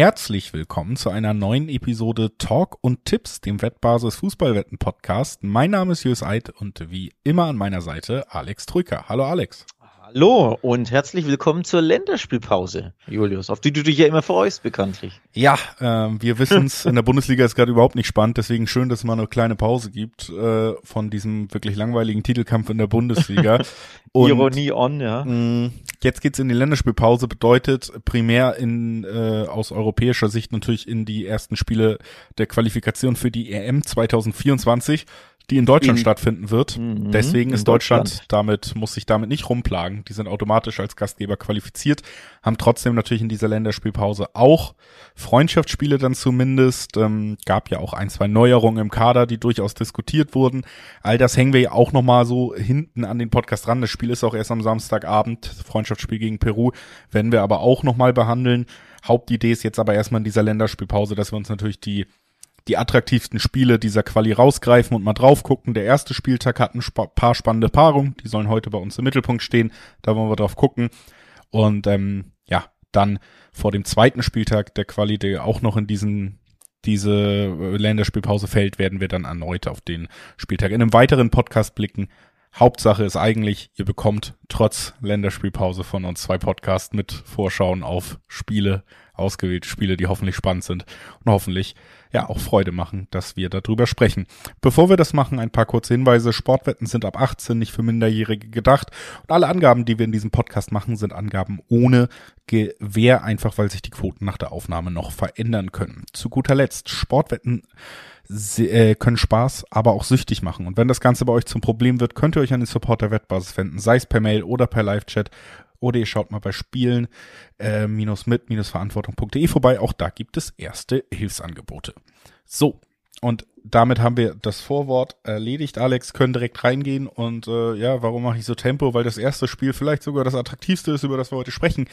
herzlich willkommen zu einer neuen Episode Talk und Tipps, dem Wettbasis Fußballwetten Podcast. Mein Name ist Jus Eid und wie immer an meiner Seite Alex Trücker. Hallo Alex. Hallo und herzlich willkommen zur Länderspielpause, Julius, auf die du dich ja immer freust, bekanntlich. Ja, äh, wir wissen es, in der Bundesliga ist gerade überhaupt nicht spannend, deswegen schön, dass es mal eine kleine Pause gibt äh, von diesem wirklich langweiligen Titelkampf in der Bundesliga. Und, Ironie on, ja. Mh, mm, jetzt geht's in die Länderspielpause, bedeutet primär in äh, aus europäischer Sicht natürlich in die ersten Spiele der Qualifikation für die EM 2024 die in Deutschland in, stattfinden wird. Mhm, Deswegen ist Deutschland, Deutschland, damit, muss sich damit nicht rumplagen. Die sind automatisch als Gastgeber qualifiziert, haben trotzdem natürlich in dieser Länderspielpause auch Freundschaftsspiele dann zumindest. Ähm, gab ja auch ein, zwei Neuerungen im Kader, die durchaus diskutiert wurden. All das hängen wir ja auch nochmal so hinten an den Podcast ran. Das Spiel ist auch erst am Samstagabend. Freundschaftsspiel gegen Peru werden wir aber auch nochmal behandeln. Hauptidee ist jetzt aber erstmal in dieser Länderspielpause, dass wir uns natürlich die die attraktivsten Spiele dieser Quali rausgreifen und mal drauf gucken. Der erste Spieltag hat ein paar spannende Paarungen, die sollen heute bei uns im Mittelpunkt stehen. Da wollen wir drauf gucken. Und ähm, ja, dann vor dem zweiten Spieltag der Quali, der auch noch in diesen diese äh, Länderspielpause fällt, werden wir dann erneut auf den Spieltag in einem weiteren Podcast blicken. Hauptsache ist eigentlich, ihr bekommt trotz Länderspielpause von uns zwei Podcasts mit Vorschauen auf Spiele, ausgewählte Spiele, die hoffentlich spannend sind und hoffentlich ja auch Freude machen, dass wir darüber sprechen. Bevor wir das machen, ein paar kurze Hinweise. Sportwetten sind ab 18 nicht für Minderjährige gedacht und alle Angaben, die wir in diesem Podcast machen, sind Angaben ohne Gewähr, einfach weil sich die Quoten nach der Aufnahme noch verändern können. Zu guter Letzt, Sportwetten äh, können Spaß, aber auch süchtig machen. Und wenn das Ganze bei euch zum Problem wird, könnt ihr euch an den Support der Wettbasis wenden, sei es per Mail oder per Live-Chat. Oder ihr schaut mal bei Spielen äh, vorbei. Auch da gibt es erste Hilfsangebote. So, und damit haben wir das Vorwort erledigt. Alex, können direkt reingehen. Und äh, ja, warum mache ich so Tempo? Weil das erste Spiel vielleicht sogar das attraktivste ist, über das wir heute sprechen.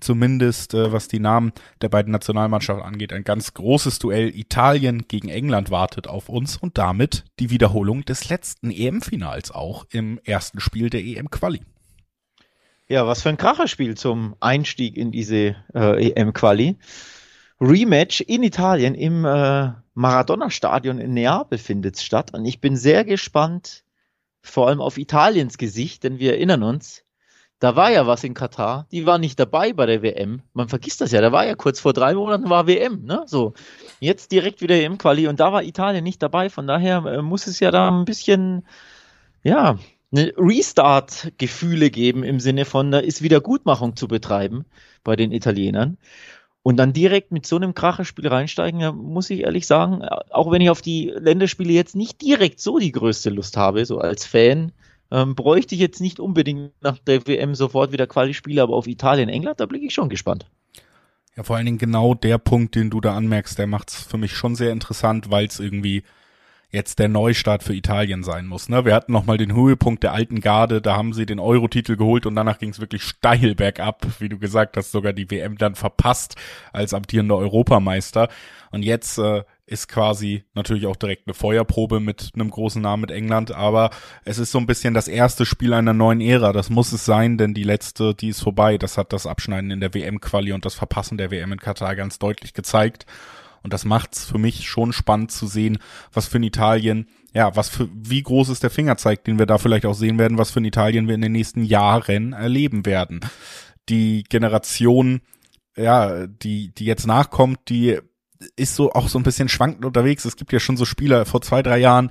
Zumindest äh, was die Namen der beiden Nationalmannschaften angeht. Ein ganz großes Duell Italien gegen England wartet auf uns und damit die Wiederholung des letzten EM-Finals auch im ersten Spiel der EM-Quali. Ja, was für ein Kracherspiel zum Einstieg in diese äh, EM-Quali. Rematch in Italien im äh, Maradona-Stadion in Neapel findet statt. Und ich bin sehr gespannt, vor allem auf Italiens Gesicht, denn wir erinnern uns, da war ja was in Katar. Die war nicht dabei bei der WM. Man vergisst das ja. Da war ja kurz vor drei Monaten war WM, ne? So. Jetzt direkt wieder EM-Quali und da war Italien nicht dabei. Von daher äh, muss es ja da ein bisschen, ja, eine Restart-Gefühle geben im Sinne von, da ist Wiedergutmachung zu betreiben bei den Italienern. Und dann direkt mit so einem Kracherspiel reinsteigen, ja, muss ich ehrlich sagen, auch wenn ich auf die Länderspiele jetzt nicht direkt so die größte Lust habe, so als Fan, ähm, bräuchte ich jetzt nicht unbedingt nach der WM sofort wieder Quali-Spiele, aber auf Italien, England, da blicke ich schon gespannt. Ja, vor allen Dingen genau der Punkt, den du da anmerkst, der macht es für mich schon sehr interessant, weil es irgendwie jetzt der Neustart für Italien sein muss. Ne? Wir hatten nochmal den Höhepunkt der alten Garde, da haben sie den Euro-Titel geholt und danach ging es wirklich steil bergab, wie du gesagt hast, sogar die WM dann verpasst als amtierender Europameister. Und jetzt äh, ist quasi natürlich auch direkt eine Feuerprobe mit einem großen Namen mit England, aber es ist so ein bisschen das erste Spiel einer neuen Ära. Das muss es sein, denn die letzte, die ist vorbei. Das hat das Abschneiden in der WM-Quali und das Verpassen der WM in Katar ganz deutlich gezeigt. Und das macht's für mich schon spannend zu sehen, was für ein Italien, ja, was für, wie groß ist der Fingerzeig, den wir da vielleicht auch sehen werden, was für ein Italien wir in den nächsten Jahren erleben werden. Die Generation, ja, die, die jetzt nachkommt, die ist so auch so ein bisschen schwankend unterwegs. Es gibt ja schon so Spieler vor zwei, drei Jahren,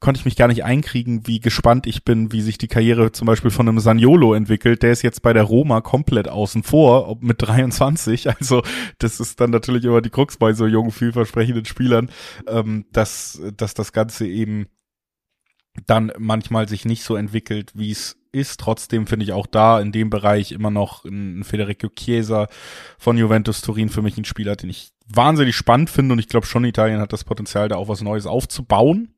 konnte ich mich gar nicht einkriegen, wie gespannt ich bin, wie sich die Karriere zum Beispiel von einem Saniolo entwickelt. Der ist jetzt bei der Roma komplett außen vor, mit 23. Also das ist dann natürlich immer die Krux bei so jungen, vielversprechenden Spielern, ähm, dass, dass das Ganze eben dann manchmal sich nicht so entwickelt, wie es ist. Trotzdem finde ich auch da in dem Bereich immer noch ein Federico Chiesa von Juventus Turin für mich ein Spieler, den ich wahnsinnig spannend finde und ich glaube schon, Italien hat das Potenzial, da auch was Neues aufzubauen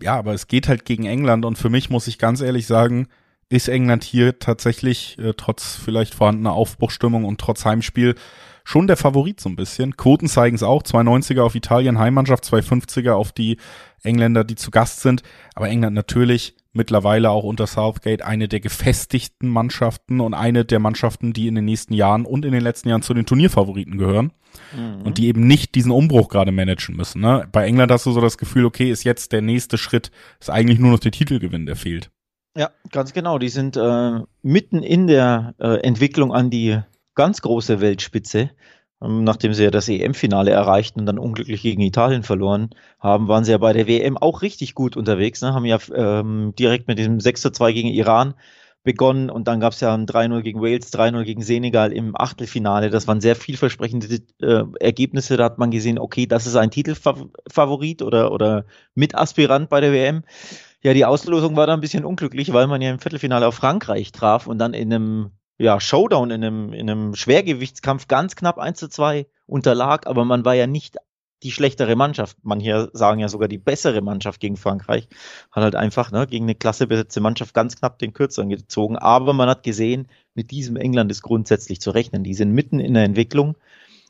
ja, aber es geht halt gegen England und für mich muss ich ganz ehrlich sagen, ist England hier tatsächlich äh, trotz vielleicht vorhandener Aufbruchstimmung und trotz Heimspiel schon der Favorit so ein bisschen. Quoten zeigen es auch, 290er auf Italien Heimmannschaft, 250er auf die Engländer, die zu Gast sind, aber England natürlich mittlerweile auch unter Southgate eine der gefestigten Mannschaften und eine der Mannschaften, die in den nächsten Jahren und in den letzten Jahren zu den Turnierfavoriten gehören mhm. und die eben nicht diesen Umbruch gerade managen müssen. Ne? Bei England hast du so das Gefühl, okay, ist jetzt der nächste Schritt, ist eigentlich nur noch der Titelgewinn, der fehlt. Ja, ganz genau. Die sind äh, mitten in der äh, Entwicklung an die ganz große Weltspitze. Ähm, nachdem sie ja das EM-Finale erreichten und dann unglücklich gegen Italien verloren haben, waren sie ja bei der WM auch richtig gut unterwegs. Ne? Haben ja ähm, direkt mit diesem 6 2 gegen Iran begonnen und dann gab es ja ein 3-0 gegen Wales, 3-0 gegen Senegal im Achtelfinale. Das waren sehr vielversprechende äh, Ergebnisse. Da hat man gesehen, okay, das ist ein Titelfavorit oder, oder Mitaspirant bei der WM. Ja, die Auslosung war da ein bisschen unglücklich, weil man ja im Viertelfinale auf Frankreich traf und dann in einem ja, Showdown, in einem, in einem Schwergewichtskampf ganz knapp 1 zu 2 unterlag, aber man war ja nicht die schlechtere Mannschaft. Man hier sagen ja sogar die bessere Mannschaft gegen Frankreich. Hat halt einfach ne, gegen eine klassebesetzte Mannschaft ganz knapp den Kürzeren gezogen. Aber man hat gesehen, mit diesem England ist grundsätzlich zu rechnen. Die sind mitten in der Entwicklung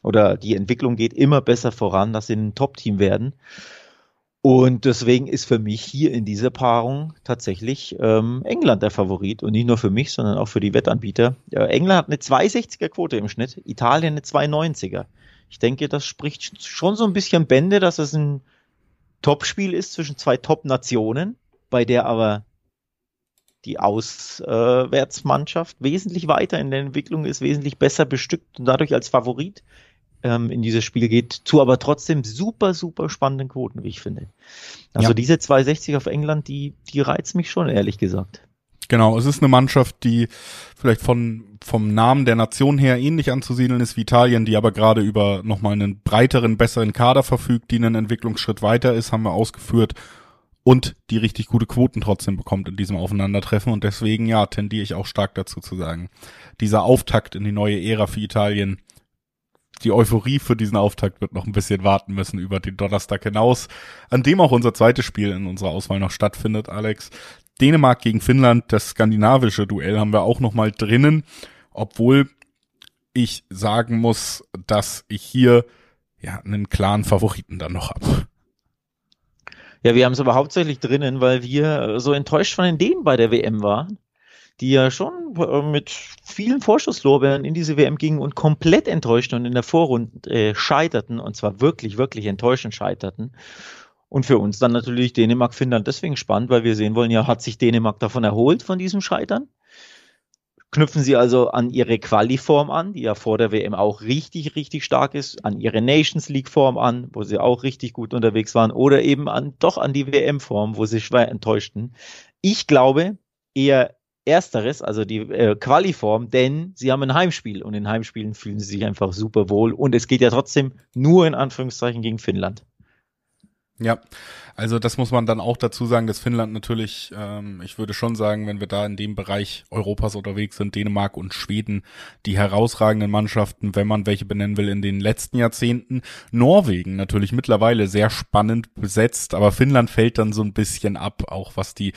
oder die Entwicklung geht immer besser voran, dass sie ein Top-Team werden. Und deswegen ist für mich hier in dieser Paarung tatsächlich ähm, England der Favorit und nicht nur für mich, sondern auch für die Wettanbieter. Äh, England hat eine 260er Quote im Schnitt, Italien eine 290er. Ich denke, das spricht schon so ein bisschen Bände, dass es ein Topspiel ist zwischen zwei Top-Nationen, bei der aber die Auswärtsmannschaft wesentlich weiter in der Entwicklung ist, wesentlich besser bestückt und dadurch als Favorit ähm, in dieses Spiel geht, zu aber trotzdem super, super spannenden Quoten, wie ich finde. Also ja. diese 260 auf England, die, die reizt mich schon, ehrlich gesagt. Genau, es ist eine Mannschaft, die vielleicht von, vom Namen der Nation her ähnlich anzusiedeln ist wie Italien, die aber gerade über nochmal einen breiteren, besseren Kader verfügt, die einen Entwicklungsschritt weiter ist, haben wir ausgeführt und die richtig gute Quoten trotzdem bekommt in diesem Aufeinandertreffen und deswegen, ja, tendiere ich auch stark dazu zu sagen. Dieser Auftakt in die neue Ära für Italien die Euphorie für diesen Auftakt wird noch ein bisschen warten müssen über den Donnerstag hinaus, an dem auch unser zweites Spiel in unserer Auswahl noch stattfindet, Alex. Dänemark gegen Finnland, das skandinavische Duell haben wir auch noch mal drinnen, obwohl ich sagen muss, dass ich hier ja einen klaren Favoriten dann noch habe. Ja, wir haben es aber hauptsächlich drinnen, weil wir so enttäuscht von den Dänen bei der WM waren die ja schon äh, mit vielen Vorschusslorbeeren in diese WM gingen und komplett enttäuscht und in der Vorrunde äh, scheiterten, und zwar wirklich, wirklich enttäuschend scheiterten. Und für uns dann natürlich Dänemark, Finnland deswegen spannend, weil wir sehen wollen, ja, hat sich Dänemark davon erholt, von diesem Scheitern? Knüpfen sie also an ihre Quali-Form an, die ja vor der WM auch richtig, richtig stark ist, an ihre Nations League-Form an, wo sie auch richtig gut unterwegs waren, oder eben an, doch an die WM-Form, wo sie schwer enttäuschten. Ich glaube eher Ersteres, also die äh, Qualiform, denn sie haben ein Heimspiel und in Heimspielen fühlen sie sich einfach super wohl und es geht ja trotzdem nur in Anführungszeichen gegen Finnland. Ja, also das muss man dann auch dazu sagen, dass Finnland natürlich, ähm, ich würde schon sagen, wenn wir da in dem Bereich Europas unterwegs sind, Dänemark und Schweden, die herausragenden Mannschaften, wenn man welche benennen will, in den letzten Jahrzehnten. Norwegen natürlich mittlerweile sehr spannend besetzt, aber Finnland fällt dann so ein bisschen ab, auch was die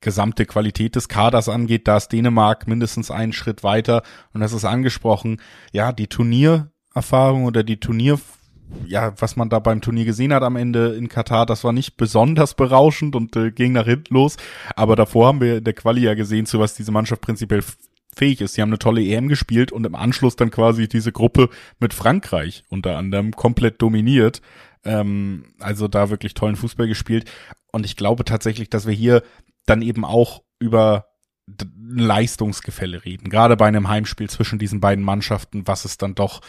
gesamte Qualität des Kaders angeht. Da ist Dänemark mindestens einen Schritt weiter und das ist angesprochen, ja, die Turniererfahrung oder die Turnier ja, was man da beim Turnier gesehen hat am Ende in Katar, das war nicht besonders berauschend und äh, ging nach hinten los. Aber davor haben wir in der Quali ja gesehen, zu was diese Mannschaft prinzipiell fähig ist. Sie haben eine tolle EM gespielt und im Anschluss dann quasi diese Gruppe mit Frankreich unter anderem komplett dominiert. Ähm, also da wirklich tollen Fußball gespielt. Und ich glaube tatsächlich, dass wir hier dann eben auch über Leistungsgefälle reden. Gerade bei einem Heimspiel zwischen diesen beiden Mannschaften, was es dann doch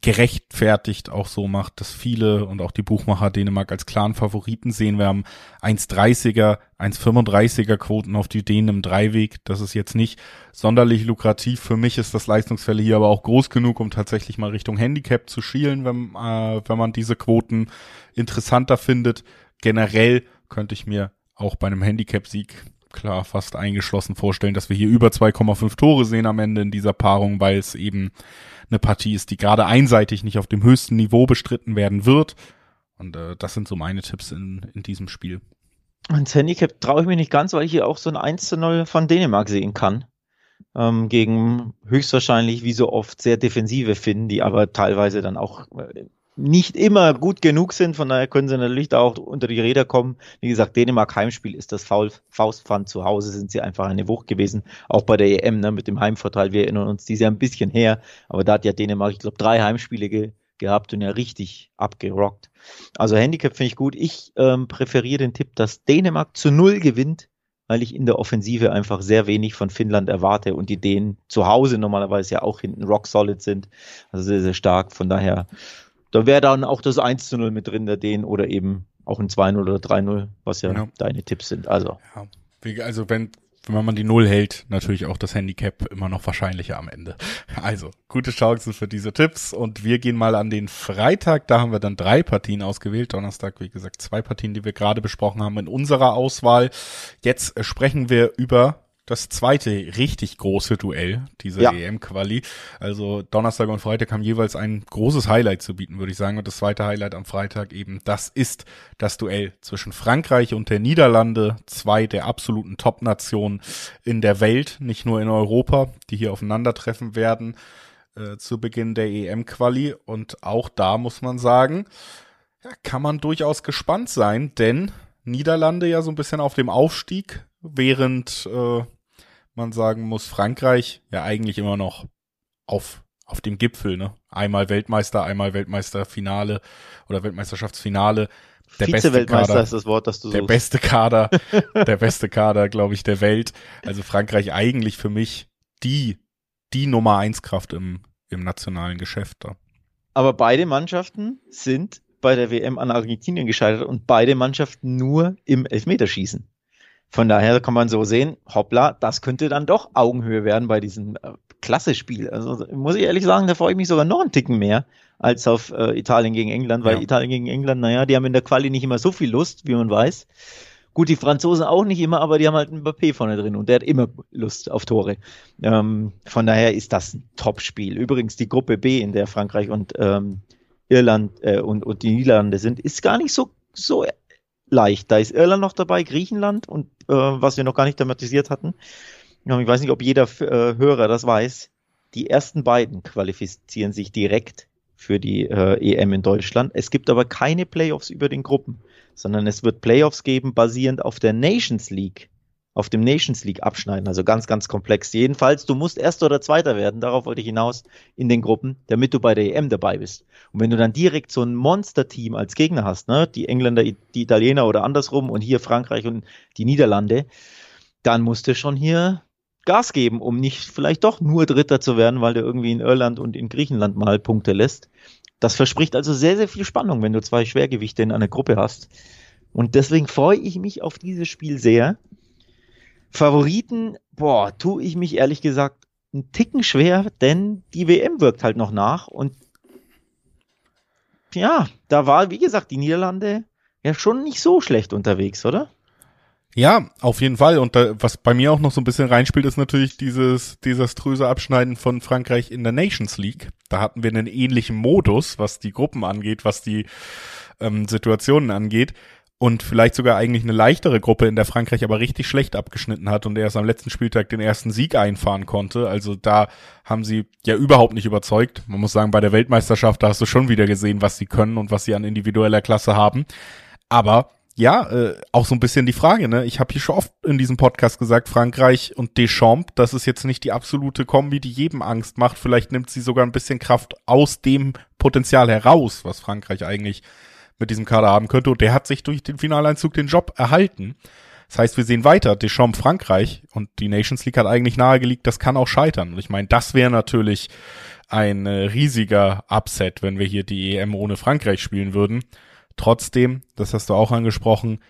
gerechtfertigt auch so macht, dass viele und auch die Buchmacher Dänemark als klaren Favoriten sehen. Wir haben 1,30er, 1,35er Quoten auf die Dänen im Dreiweg. Das ist jetzt nicht sonderlich lukrativ. Für mich ist das Leistungsfälle hier aber auch groß genug, um tatsächlich mal Richtung Handicap zu schielen, wenn, äh, wenn man diese Quoten interessanter findet. Generell könnte ich mir auch bei einem Handicap-Sieg klar fast eingeschlossen vorstellen, dass wir hier über 2,5 Tore sehen am Ende in dieser Paarung, weil es eben eine Partie ist, die gerade einseitig nicht auf dem höchsten Niveau bestritten werden wird. Und äh, das sind so meine Tipps in, in diesem Spiel. Ans Handicap traue ich mich nicht ganz, weil ich hier auch so ein 1 zu 0 von Dänemark sehen kann. Ähm, gegen höchstwahrscheinlich, wie so oft, sehr defensive Finnen, die aber teilweise dann auch äh, nicht immer gut genug sind. Von daher können sie natürlich da auch unter die Räder kommen. Wie gesagt, Dänemark Heimspiel ist das Faustpfand. Zu Hause sind sie einfach eine Wucht gewesen. Auch bei der EM ne, mit dem Heimvorteil. Wir erinnern uns, die ist ja ein bisschen her. Aber da hat ja Dänemark, ich glaube, drei Heimspiele ge gehabt und ja richtig abgerockt. Also Handicap finde ich gut. Ich ähm, präferiere den Tipp, dass Dänemark zu Null gewinnt weil ich in der Offensive einfach sehr wenig von Finnland erwarte und die Dänen zu Hause normalerweise ja auch hinten rock solid sind. Also sehr, sehr stark. Von daher, da wäre dann auch das 1 zu 0 mit drin der Dänen oder eben auch ein 2-0 oder 3-0, was ja, ja, deine Tipps sind. Also. Ja. Also wenn wenn man die Null hält, natürlich auch das Handicap immer noch wahrscheinlicher am Ende. Also, gute Chancen für diese Tipps und wir gehen mal an den Freitag, da haben wir dann drei Partien ausgewählt. Donnerstag, wie gesagt, zwei Partien, die wir gerade besprochen haben in unserer Auswahl. Jetzt sprechen wir über das zweite richtig große Duell dieser ja. EM-Quali. Also Donnerstag und Freitag haben jeweils ein großes Highlight zu bieten, würde ich sagen. Und das zweite Highlight am Freitag eben, das ist das Duell zwischen Frankreich und der Niederlande, zwei der absoluten Top-Nationen in der Welt, nicht nur in Europa, die hier aufeinandertreffen werden äh, zu Beginn der EM-Quali. Und auch da muss man sagen, ja, kann man durchaus gespannt sein, denn Niederlande ja so ein bisschen auf dem Aufstieg, während äh, man sagen muss, Frankreich ja eigentlich immer noch auf, auf dem Gipfel, ne? Einmal Weltmeister, einmal Weltmeisterfinale oder Weltmeisterschaftsfinale. Der beste Kader, ist das Wort, das du Der suchst. beste Kader, der beste Kader, glaube ich, der Welt. Also Frankreich eigentlich für mich die, die Nummer eins Kraft im, im nationalen Geschäft da. Aber beide Mannschaften sind bei der WM an Argentinien gescheitert und beide Mannschaften nur im Elfmeterschießen. Von daher kann man so sehen, hoppla, das könnte dann doch Augenhöhe werden bei diesem äh, Klasse-Spiel. Also muss ich ehrlich sagen, da freue ich mich sogar noch einen Ticken mehr als auf äh, Italien gegen England, weil ja. Italien gegen England, naja, die haben in der Quali nicht immer so viel Lust, wie man weiß. Gut, die Franzosen auch nicht immer, aber die haben halt einen Mbappé vorne drin und der hat immer Lust auf Tore. Ähm, von daher ist das ein Top-Spiel. Übrigens die Gruppe B, in der Frankreich und ähm, Irland äh, und, und die Niederlande sind, ist gar nicht so so leicht. Da ist Irland noch dabei, Griechenland und äh, was wir noch gar nicht thematisiert hatten. Ich weiß nicht, ob jeder äh, Hörer das weiß. Die ersten beiden qualifizieren sich direkt für die äh, EM in Deutschland. Es gibt aber keine Playoffs über den Gruppen, sondern es wird Playoffs geben basierend auf der Nations League auf dem Nations League abschneiden. Also ganz, ganz komplex. Jedenfalls, du musst Erster oder Zweiter werden, darauf wollte ich hinaus, in den Gruppen, damit du bei der EM dabei bist. Und wenn du dann direkt so ein Monster-Team als Gegner hast, ne, die Engländer, die Italiener oder andersrum und hier Frankreich und die Niederlande, dann musst du schon hier Gas geben, um nicht vielleicht doch nur Dritter zu werden, weil du irgendwie in Irland und in Griechenland mal Punkte lässt. Das verspricht also sehr, sehr viel Spannung, wenn du zwei Schwergewichte in einer Gruppe hast. Und deswegen freue ich mich auf dieses Spiel sehr. Favoriten, boah, tue ich mich ehrlich gesagt einen Ticken schwer, denn die WM wirkt halt noch nach und ja, da war, wie gesagt, die Niederlande ja schon nicht so schlecht unterwegs, oder? Ja, auf jeden Fall. Und da, was bei mir auch noch so ein bisschen reinspielt, ist natürlich dieses desaströse Abschneiden von Frankreich in der Nations League. Da hatten wir einen ähnlichen Modus, was die Gruppen angeht, was die ähm, Situationen angeht und vielleicht sogar eigentlich eine leichtere Gruppe, in der Frankreich aber richtig schlecht abgeschnitten hat und erst am letzten Spieltag den ersten Sieg einfahren konnte. Also da haben sie ja überhaupt nicht überzeugt. Man muss sagen, bei der Weltmeisterschaft, da hast du schon wieder gesehen, was sie können und was sie an individueller Klasse haben. Aber ja, äh, auch so ein bisschen die Frage, ne? Ich habe hier schon oft in diesem Podcast gesagt, Frankreich und Deschamps, das ist jetzt nicht die absolute Kombi, die jedem Angst macht. Vielleicht nimmt sie sogar ein bisschen Kraft aus dem Potenzial heraus, was Frankreich eigentlich mit diesem Kader haben könnte. Und der hat sich durch den Finaleinzug den Job erhalten. Das heißt, wir sehen weiter, Deschamps Frankreich und die Nations League hat eigentlich nahegelegt, das kann auch scheitern. Und ich meine, das wäre natürlich ein äh, riesiger Upset, wenn wir hier die EM ohne Frankreich spielen würden. Trotzdem, das hast du auch angesprochen,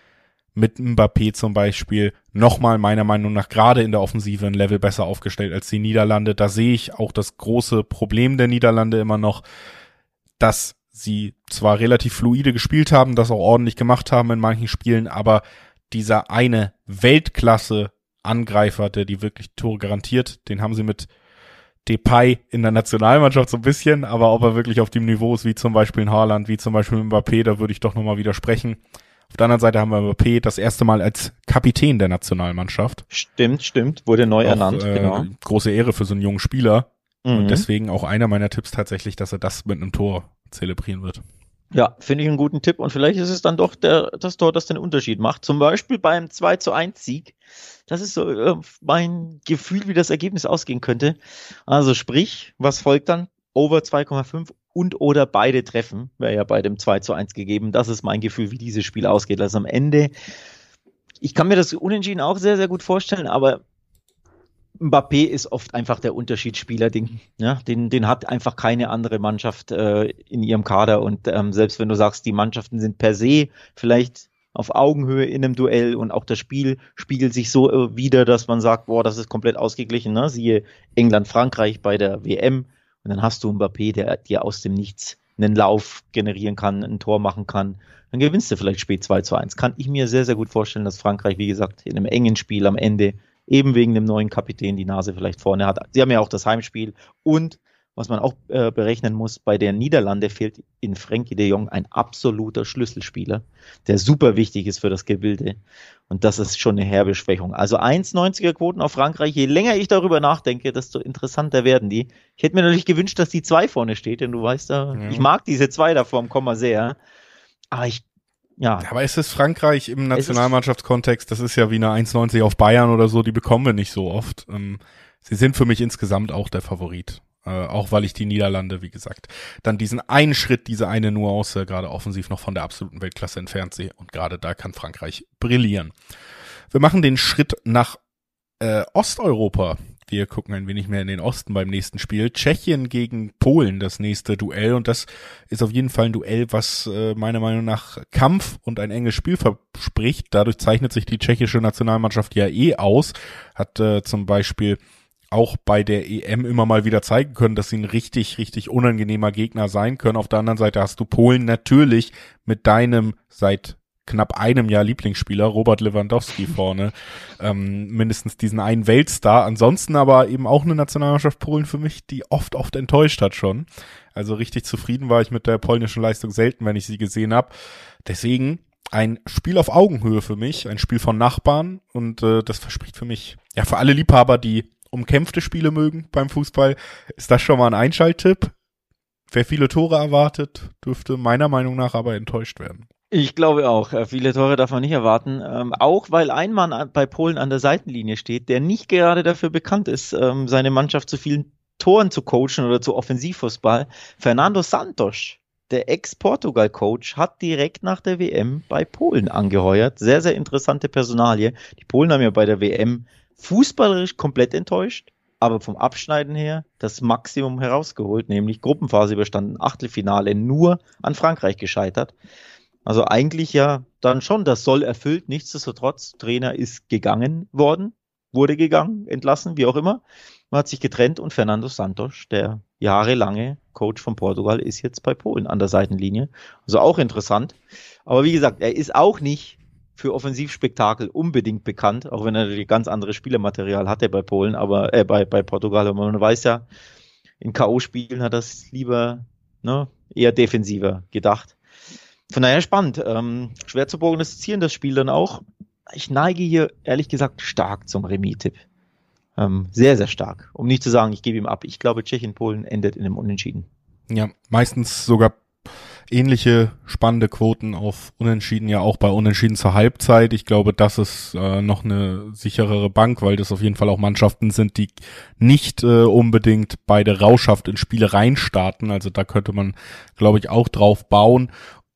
mit Mbappé zum Beispiel nochmal meiner Meinung nach gerade in der Offensive ein Level besser aufgestellt als die Niederlande. Da sehe ich auch das große Problem der Niederlande immer noch, dass sie zwar relativ fluide gespielt haben, das auch ordentlich gemacht haben in manchen Spielen, aber dieser eine Weltklasse-Angreifer, der die wirklich Tore garantiert, den haben sie mit Depay in der Nationalmannschaft so ein bisschen, aber ob er wirklich auf dem Niveau ist, wie zum Beispiel in Haaland, wie zum Beispiel in Mbappé, da würde ich doch nochmal widersprechen. Auf der anderen Seite haben wir Mbappé das erste Mal als Kapitän der Nationalmannschaft. Stimmt, stimmt, wurde neu auch, ernannt, äh, genau. Große Ehre für so einen jungen Spieler. Mhm. Und deswegen auch einer meiner Tipps tatsächlich, dass er das mit einem Tor zelebrieren wird. Ja, finde ich einen guten Tipp und vielleicht ist es dann doch der, das Tor, das den Unterschied macht. Zum Beispiel beim 2 zu 1 Sieg. Das ist so äh, mein Gefühl, wie das Ergebnis ausgehen könnte. Also sprich, was folgt dann? Over 2,5 und oder beide treffen, wäre ja bei dem 2 zu 1 gegeben. Das ist mein Gefühl, wie dieses Spiel ausgeht. Also am Ende, ich kann mir das Unentschieden auch sehr, sehr gut vorstellen, aber Mbappé ist oft einfach der Unterschiedsspieler, den, ja, den, den hat einfach keine andere Mannschaft äh, in ihrem Kader. Und ähm, selbst wenn du sagst, die Mannschaften sind per se vielleicht auf Augenhöhe in einem Duell und auch das Spiel spiegelt sich so äh, wieder, dass man sagt, boah, das ist komplett ausgeglichen. Ne? Siehe England, Frankreich bei der WM. Und dann hast du Mbappé, der dir aus dem Nichts einen Lauf generieren kann, ein Tor machen kann. Dann gewinnst du vielleicht spät 2 zu 1. Kann ich mir sehr, sehr gut vorstellen, dass Frankreich, wie gesagt, in einem engen Spiel am Ende eben wegen dem neuen Kapitän die Nase vielleicht vorne hat. Sie haben ja auch das Heimspiel und was man auch äh, berechnen muss, bei der Niederlande fehlt in Frankie de Jong ein absoluter Schlüsselspieler, der super wichtig ist für das Gebilde. Und das ist schon eine herbe Schwächung. Also 1,90er Quoten auf Frankreich. Je länger ich darüber nachdenke, desto interessanter werden die. Ich hätte mir natürlich gewünscht, dass die 2 vorne steht, denn du weißt ja. ich mag diese 2 da vorm Komma sehr. Aber ich ja. Aber ist es Frankreich im Nationalmannschaftskontext, das ist ja wie eine 1,90 auf Bayern oder so, die bekommen wir nicht so oft. Ähm, sie sind für mich insgesamt auch der Favorit. Äh, auch weil ich die Niederlande, wie gesagt, dann diesen einen Schritt, diese eine Nuance gerade offensiv noch von der absoluten Weltklasse entfernt sehe. Und gerade da kann Frankreich brillieren. Wir machen den Schritt nach äh, Osteuropa. Wir gucken ein wenig mehr in den Osten beim nächsten Spiel. Tschechien gegen Polen, das nächste Duell. Und das ist auf jeden Fall ein Duell, was äh, meiner Meinung nach Kampf und ein enges Spiel verspricht. Dadurch zeichnet sich die tschechische Nationalmannschaft ja eh aus. Hat äh, zum Beispiel auch bei der EM immer mal wieder zeigen können, dass sie ein richtig, richtig unangenehmer Gegner sein können. Auf der anderen Seite hast du Polen natürlich mit deinem seit knapp einem Jahr Lieblingsspieler, Robert Lewandowski vorne. Ähm, mindestens diesen einen Weltstar. Ansonsten aber eben auch eine Nationalmannschaft Polen für mich, die oft, oft enttäuscht hat schon. Also richtig zufrieden war ich mit der polnischen Leistung selten, wenn ich sie gesehen habe. Deswegen ein Spiel auf Augenhöhe für mich, ein Spiel von Nachbarn und äh, das verspricht für mich, ja, für alle Liebhaber, die umkämpfte Spiele mögen beim Fußball, ist das schon mal ein Einschalttipp. Wer viele Tore erwartet, dürfte meiner Meinung nach aber enttäuscht werden. Ich glaube auch. Äh, viele Tore darf man nicht erwarten. Ähm, auch weil ein Mann bei Polen an der Seitenlinie steht, der nicht gerade dafür bekannt ist, ähm, seine Mannschaft zu vielen Toren zu coachen oder zu Offensivfußball. Fernando Santos, der Ex-Portugal-Coach, hat direkt nach der WM bei Polen angeheuert. Sehr, sehr interessante Personalie. Die Polen haben ja bei der WM fußballerisch komplett enttäuscht, aber vom Abschneiden her das Maximum herausgeholt, nämlich Gruppenphase überstanden, Achtelfinale nur an Frankreich gescheitert. Also eigentlich ja dann schon das Soll erfüllt. Nichtsdestotrotz, Trainer ist gegangen worden, wurde gegangen, entlassen, wie auch immer. Man hat sich getrennt und Fernando Santos, der jahrelange Coach von Portugal, ist jetzt bei Polen an der Seitenlinie. Also auch interessant. Aber wie gesagt, er ist auch nicht für Offensivspektakel unbedingt bekannt, auch wenn er ganz anderes Spielermaterial hatte bei Polen, aber äh, bei, bei Portugal. Aber man weiß ja, in K.O.-Spielen hat es lieber ne, eher defensiver gedacht. Von daher spannend. Ähm, schwer zu prognostizieren, das Spiel dann auch. Ich neige hier ehrlich gesagt stark zum Remis-Tipp. Ähm, sehr, sehr stark. Um nicht zu sagen, ich gebe ihm ab. Ich glaube, Tschechien-Polen endet in einem Unentschieden. Ja, meistens sogar ähnliche spannende Quoten auf Unentschieden, ja auch bei Unentschieden zur Halbzeit. Ich glaube, das ist äh, noch eine sicherere Bank, weil das auf jeden Fall auch Mannschaften sind, die nicht äh, unbedingt beide rauschhaft in Spiele reinstarten. Also da könnte man, glaube ich, auch drauf bauen.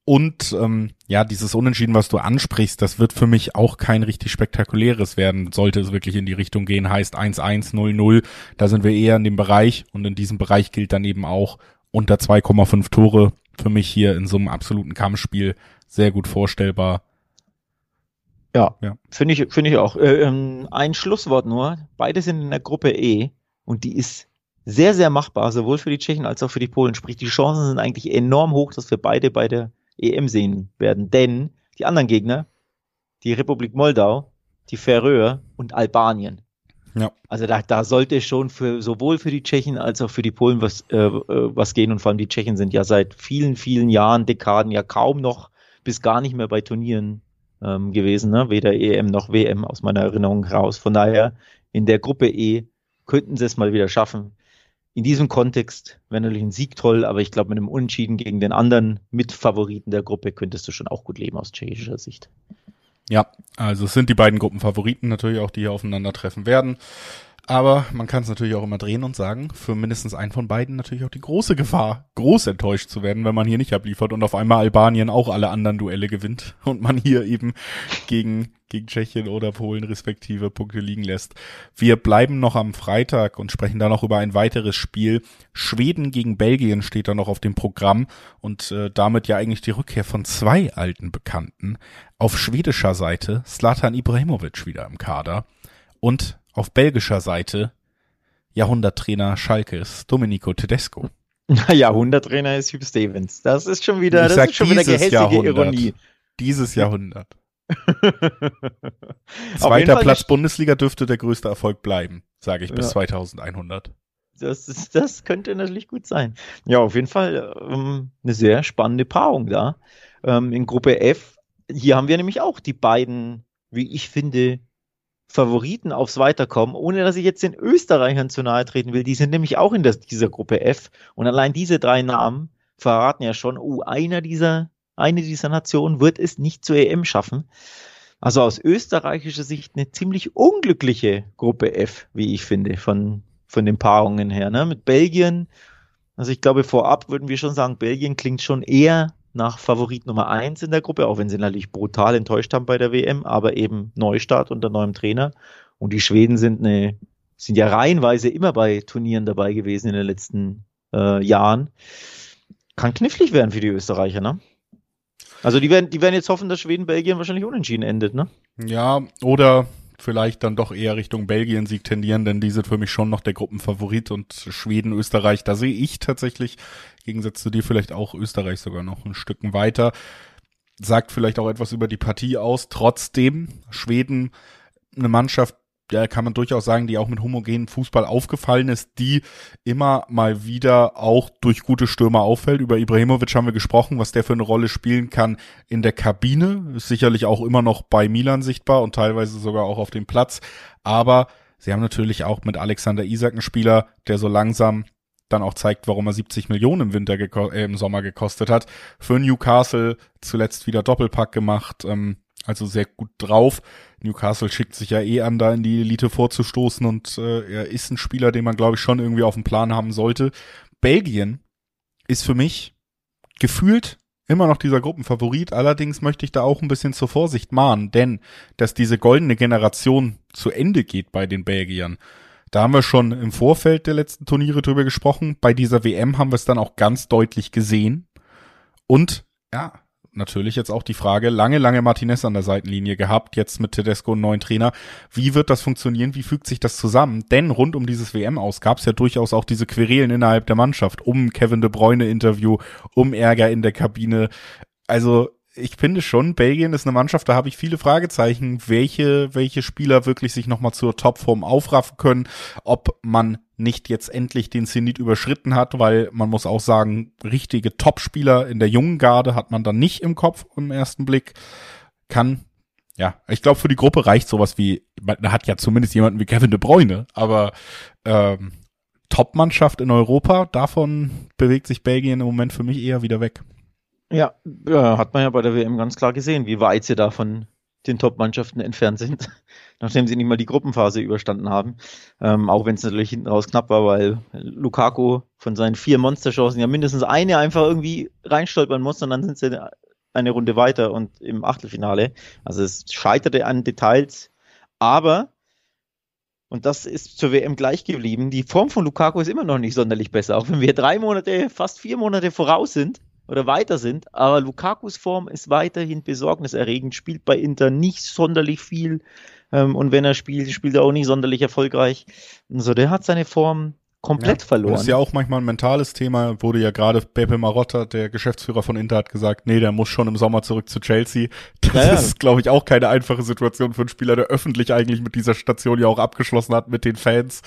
Und ähm, ja, dieses Unentschieden, was du ansprichst, das wird für mich auch kein richtig spektakuläres werden, sollte es wirklich in die Richtung gehen, heißt 1-1, 0-0. Da sind wir eher in dem Bereich und in diesem Bereich gilt dann eben auch unter 2,5 Tore für mich hier in so einem absoluten Kampfspiel sehr gut vorstellbar. Ja, ja. finde ich, finde ich auch. Äh, ähm, ein Schlusswort nur. Beide sind in der Gruppe E und die ist sehr, sehr machbar, sowohl für die Tschechen als auch für die Polen. Sprich, die Chancen sind eigentlich enorm hoch, dass wir beide bei der EM sehen werden. Denn die anderen Gegner, die Republik Moldau, die Färöer und Albanien. Ja. Also da, da sollte schon für sowohl für die Tschechen als auch für die Polen was, äh, äh, was gehen. Und vor allem die Tschechen sind ja seit vielen, vielen Jahren, Dekaden ja kaum noch bis gar nicht mehr bei Turnieren ähm, gewesen, ne? weder EM noch WM aus meiner Erinnerung raus. Von daher in der Gruppe E könnten sie es mal wieder schaffen. In diesem Kontext wäre natürlich ein Sieg toll, aber ich glaube, mit einem Unentschieden gegen den anderen Mitfavoriten der Gruppe könntest du schon auch gut leben aus tschechischer Sicht. Ja, also es sind die beiden Gruppenfavoriten natürlich auch, die hier aufeinandertreffen werden. Aber man kann es natürlich auch immer drehen und sagen, für mindestens einen von beiden natürlich auch die große Gefahr, groß enttäuscht zu werden, wenn man hier nicht abliefert und auf einmal Albanien auch alle anderen Duelle gewinnt und man hier eben gegen, gegen Tschechien oder Polen respektive Punkte liegen lässt. Wir bleiben noch am Freitag und sprechen da noch über ein weiteres Spiel. Schweden gegen Belgien steht da noch auf dem Programm und äh, damit ja eigentlich die Rückkehr von zwei alten Bekannten. Auf schwedischer Seite Slatan Ibrahimovic wieder im Kader und auf belgischer Seite Jahrhunderttrainer Schalkes Domenico Tedesco. Jahrhunderttrainer ist Hugh Stevens. Das ist schon wieder, ich das ist schon wieder gehässige Jahrhundert. Ironie. Dieses Jahrhundert. Zweiter Platz Bundesliga dürfte der größte Erfolg bleiben, sage ich, bis ja. 2100. Das, ist, das könnte natürlich gut sein. Ja, auf jeden Fall ähm, eine sehr spannende Paarung da. Ähm, in Gruppe F, hier haben wir nämlich auch die beiden, wie ich finde, Favoriten aufs Weiterkommen, ohne dass ich jetzt den Österreichern zu nahe treten will. Die sind nämlich auch in der, dieser Gruppe F. Und allein diese drei Namen verraten ja schon, oh, einer dieser, eine dieser Nationen wird es nicht zur EM schaffen. Also aus österreichischer Sicht eine ziemlich unglückliche Gruppe F, wie ich finde, von, von den Paarungen her. Ne? Mit Belgien, also ich glaube vorab würden wir schon sagen, Belgien klingt schon eher nach Favorit Nummer eins in der Gruppe, auch wenn sie natürlich brutal enttäuscht haben bei der WM, aber eben Neustart unter neuem Trainer. Und die Schweden sind eine, sind ja reihenweise immer bei Turnieren dabei gewesen in den letzten äh, Jahren. Kann knifflig werden für die Österreicher, ne? Also die werden, die werden jetzt hoffen, dass Schweden-Belgien wahrscheinlich unentschieden endet, ne? Ja, oder vielleicht dann doch eher Richtung Belgien-Sieg tendieren, denn die sind für mich schon noch der Gruppenfavorit und Schweden, Österreich, da sehe ich tatsächlich, Gegensatz zu dir vielleicht auch Österreich sogar noch ein Stück weiter. Sagt vielleicht auch etwas über die Partie aus. Trotzdem, Schweden, eine Mannschaft, ja, kann man durchaus sagen, die auch mit homogenen Fußball aufgefallen ist, die immer mal wieder auch durch gute Stürmer auffällt. Über Ibrahimovic haben wir gesprochen, was der für eine Rolle spielen kann in der Kabine. Ist sicherlich auch immer noch bei Milan sichtbar und teilweise sogar auch auf dem Platz. Aber sie haben natürlich auch mit Alexander Isak einen Spieler, der so langsam dann auch zeigt, warum er 70 Millionen im Winter äh, im Sommer gekostet hat. Für Newcastle zuletzt wieder Doppelpack gemacht. Ähm, also sehr gut drauf. Newcastle schickt sich ja eh an, da in die Elite vorzustoßen und äh, er ist ein Spieler, den man, glaube ich, schon irgendwie auf dem Plan haben sollte. Belgien ist für mich gefühlt immer noch dieser Gruppenfavorit. Allerdings möchte ich da auch ein bisschen zur Vorsicht mahnen, denn dass diese goldene Generation zu Ende geht bei den Belgiern, da haben wir schon im Vorfeld der letzten Turniere drüber gesprochen. Bei dieser WM haben wir es dann auch ganz deutlich gesehen. Und ja, natürlich jetzt auch die Frage, lange, lange Martinez an der Seitenlinie gehabt, jetzt mit Tedesco einen neuen Trainer. Wie wird das funktionieren? Wie fügt sich das zusammen? Denn rund um dieses WM aus gab es ja durchaus auch diese Querelen innerhalb der Mannschaft, um Kevin de Bruyne Interview, um Ärger in der Kabine. Also ich finde schon, Belgien ist eine Mannschaft, da habe ich viele Fragezeichen, welche, welche Spieler wirklich sich nochmal zur Topform aufraffen können, ob man nicht jetzt endlich den Zenit überschritten hat, weil man muss auch sagen, richtige Topspieler in der jungen Garde hat man dann nicht im Kopf im ersten Blick. Kann, ja, ich glaube, für die Gruppe reicht sowas wie, man hat ja zumindest jemanden wie Kevin de Bruyne, aber ähm, Top-Mannschaft in Europa, davon bewegt sich Belgien im Moment für mich eher wieder weg. Ja, hat man ja bei der WM ganz klar gesehen, wie weit sie da von den Top-Mannschaften entfernt sind, nachdem sie nicht mal die Gruppenphase überstanden haben. Ähm, auch wenn es natürlich hinten raus knapp war, weil Lukaku von seinen vier Monsterchancen ja mindestens eine einfach irgendwie reinstolpern muss und dann sind sie eine Runde weiter und im Achtelfinale. Also es scheiterte an Details, aber und das ist zur WM gleich geblieben. Die Form von Lukaku ist immer noch nicht sonderlich besser, auch wenn wir drei Monate, fast vier Monate voraus sind oder weiter sind. Aber Lukakus Form ist weiterhin besorgniserregend, spielt bei Inter nicht sonderlich viel. Ähm, und wenn er spielt, spielt er auch nicht sonderlich erfolgreich. Also der hat seine Form komplett ja, verloren. Das ist ja auch manchmal ein mentales Thema, wurde ja gerade Pepe Marotta, der Geschäftsführer von Inter, hat gesagt, nee, der muss schon im Sommer zurück zu Chelsea. Das ja, ja. ist, glaube ich, auch keine einfache Situation für einen Spieler, der öffentlich eigentlich mit dieser Station ja auch abgeschlossen hat mit den Fans.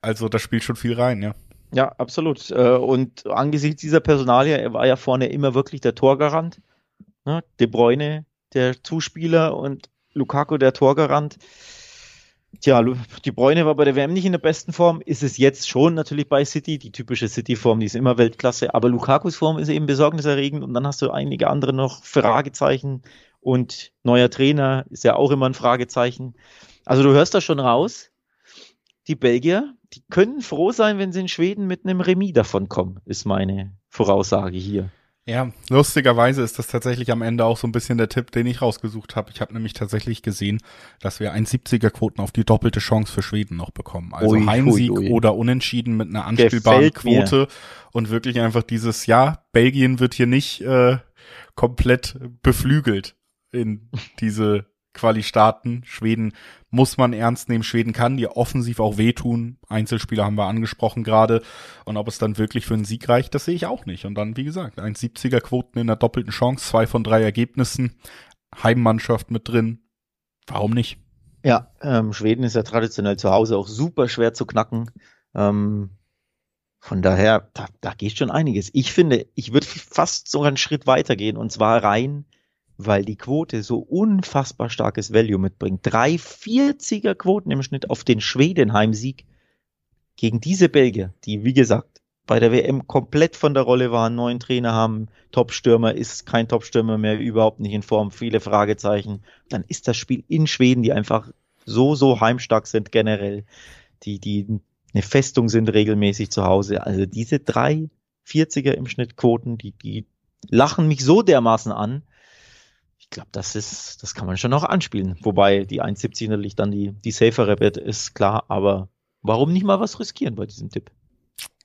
Also da spielt schon viel rein, ja. Ja, absolut. Äh, und angesichts dieser Personalie, er war ja vorne immer wirklich der Torgarant. Ne? De Bruyne, der Zuspieler und Lukaku, der Torgarant. Tja, die Bräune war bei der WM nicht in der besten Form, ist es jetzt schon natürlich bei City, die typische City-Form, die ist immer Weltklasse, aber Lukakus Form ist eben besorgniserregend und dann hast du einige andere noch Fragezeichen und neuer Trainer ist ja auch immer ein Fragezeichen. Also du hörst da schon raus, die Belgier, die können froh sein, wenn sie in Schweden mit einem Remis davonkommen, ist meine Voraussage hier. Ja, lustigerweise ist das tatsächlich am Ende auch so ein bisschen der Tipp, den ich rausgesucht habe. Ich habe nämlich tatsächlich gesehen, dass wir 1,70er Quoten auf die doppelte Chance für Schweden noch bekommen. Also ui, Heimsieg ui, ui. oder Unentschieden mit einer anspielbaren Quote mir. und wirklich einfach dieses, ja, Belgien wird hier nicht äh, komplett beflügelt in diese Quali-Staaten. Schweden muss man ernst nehmen. Schweden kann dir offensiv auch wehtun. Einzelspieler haben wir angesprochen gerade. Und ob es dann wirklich für einen Sieg reicht, das sehe ich auch nicht. Und dann, wie gesagt, 1,70er Quoten in der doppelten Chance, zwei von drei Ergebnissen, Heimmannschaft mit drin. Warum nicht? Ja, ähm, Schweden ist ja traditionell zu Hause auch super schwer zu knacken. Ähm, von daher, da, da geht schon einiges. Ich finde, ich würde fast sogar einen Schritt weitergehen und zwar rein weil die Quote so unfassbar starkes Value mitbringt. Drei 40er Quoten im Schnitt auf den Schwedenheim-Sieg gegen diese Belgier, die, wie gesagt, bei der WM komplett von der Rolle waren, neuen Trainer haben, Top-Stürmer ist kein Top-Stürmer mehr, überhaupt nicht in Form, viele Fragezeichen. Dann ist das Spiel in Schweden, die einfach so, so heimstark sind generell, die, die eine Festung sind regelmäßig zu Hause. Also diese drei 40er im Schnitt Quoten, die, die lachen mich so dermaßen an, ich glaube, das ist, das kann man schon auch anspielen. Wobei die 1,70 natürlich dann die, die safere wird, ist klar, aber warum nicht mal was riskieren bei diesem Tipp?